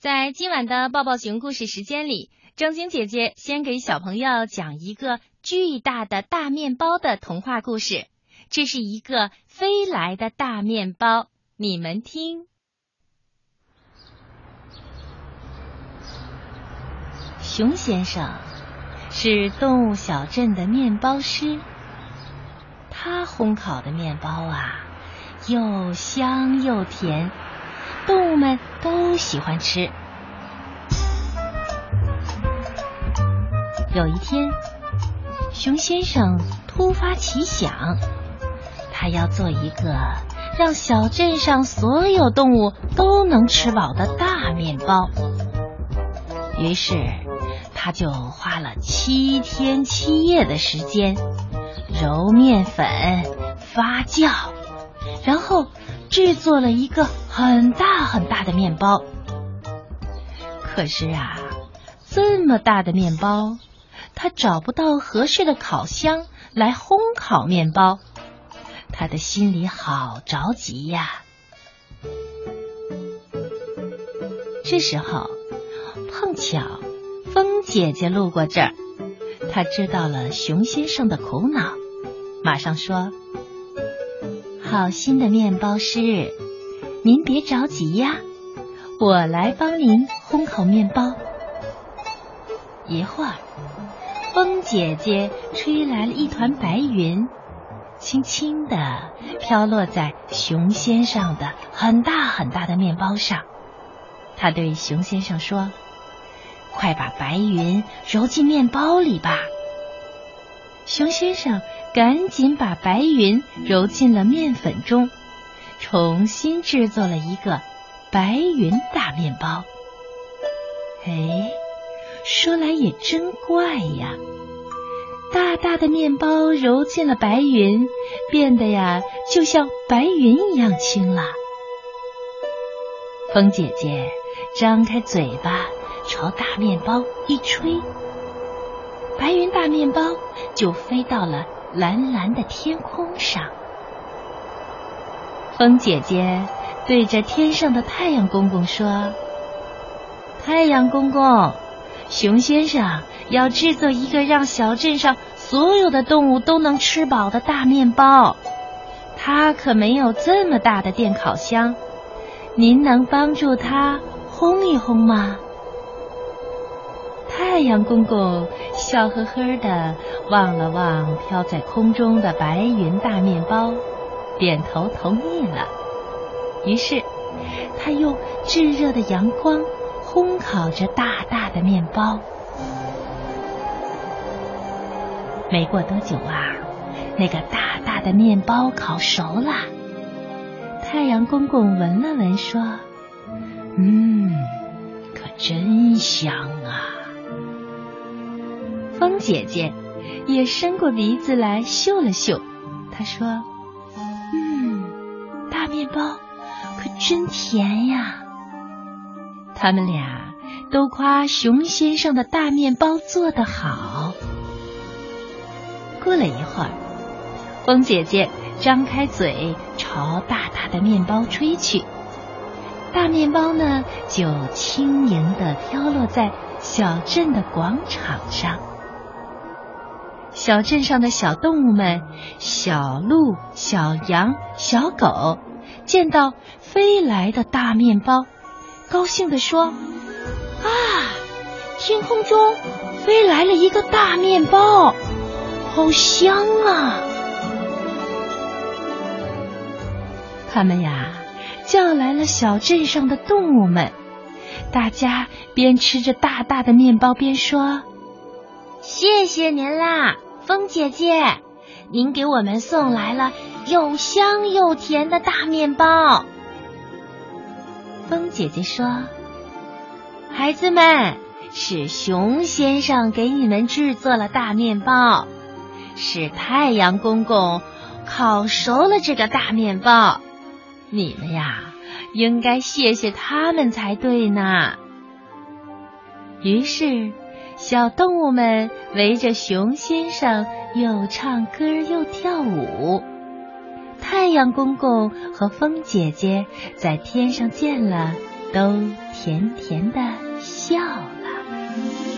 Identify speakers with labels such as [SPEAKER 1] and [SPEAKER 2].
[SPEAKER 1] 在今晚的抱抱熊故事时间里，正经姐姐先给小朋友讲一个巨大的大面包的童话故事。这是一个飞来的大面包，你们听。熊先生是动物小镇的面包师，他烘烤的面包啊，又香又甜。动物们喜欢吃。有一天，熊先生突发奇想，他要做一个让小镇上所有动物都能吃饱的大面包。于是，他就花了七天七夜的时间揉面粉、发酵，然后。制作了一个很大很大的面包，可是啊，这么大的面包，他找不到合适的烤箱来烘烤面包，他的心里好着急呀。这时候，碰巧风姐姐路过这儿，她知道了熊先生的苦恼，马上说。好心的面包师，您别着急呀，我来帮您烘烤面包。一会儿，风姐姐吹来了一团白云，轻轻的飘落在熊先生的很大很大的面包上。她对熊先生说：“快把白云揉进面包里吧。”熊先生。赶紧把白云揉进了面粉中，重新制作了一个白云大面包。哎，说来也真怪呀，大大的面包揉进了白云，变得呀就像白云一样轻了。风姐姐张开嘴巴朝大面包一吹，白云大面包就飞到了。蓝蓝的天空上，风姐姐对着天上的太阳公公说：“太阳公公，熊先生要制作一个让小镇上所有的动物都能吃饱的大面包，他可没有这么大的电烤箱，您能帮助他烘一烘吗？”太阳公公笑呵呵的望了望飘在空中的白云大面包，点头同意了。于是，他用炙热的阳光烘烤着大大的面包。没过多久啊，那个大大的面包烤熟了。太阳公公闻了闻，说：“嗯，可真香啊！”风姐姐也伸过鼻子来嗅了嗅，她说：“嗯，大面包可真甜呀。”他们俩都夸熊先生的大面包做得好。过了一会儿，风姐姐张开嘴朝大大的面包吹去，大面包呢就轻盈的飘落在小镇的广场上。小镇上的小动物们，小鹿、小羊、小狗，见到飞来的大面包，高兴地说：“啊，天空中飞来了一个大面包，好香啊！”他们呀，叫来了小镇上的动物们，大家边吃着大大的面包边说。谢谢您啦，风姐姐，您给我们送来了又香又甜的大面包。风姐姐说：“孩子们，是熊先生给你们制作了大面包，是太阳公公烤熟了这个大面包，你们呀，应该谢谢他们才对呢。”于是。小动物们围着熊先生，又唱歌又跳舞。太阳公公和风姐姐在天上见了都甜甜的笑了。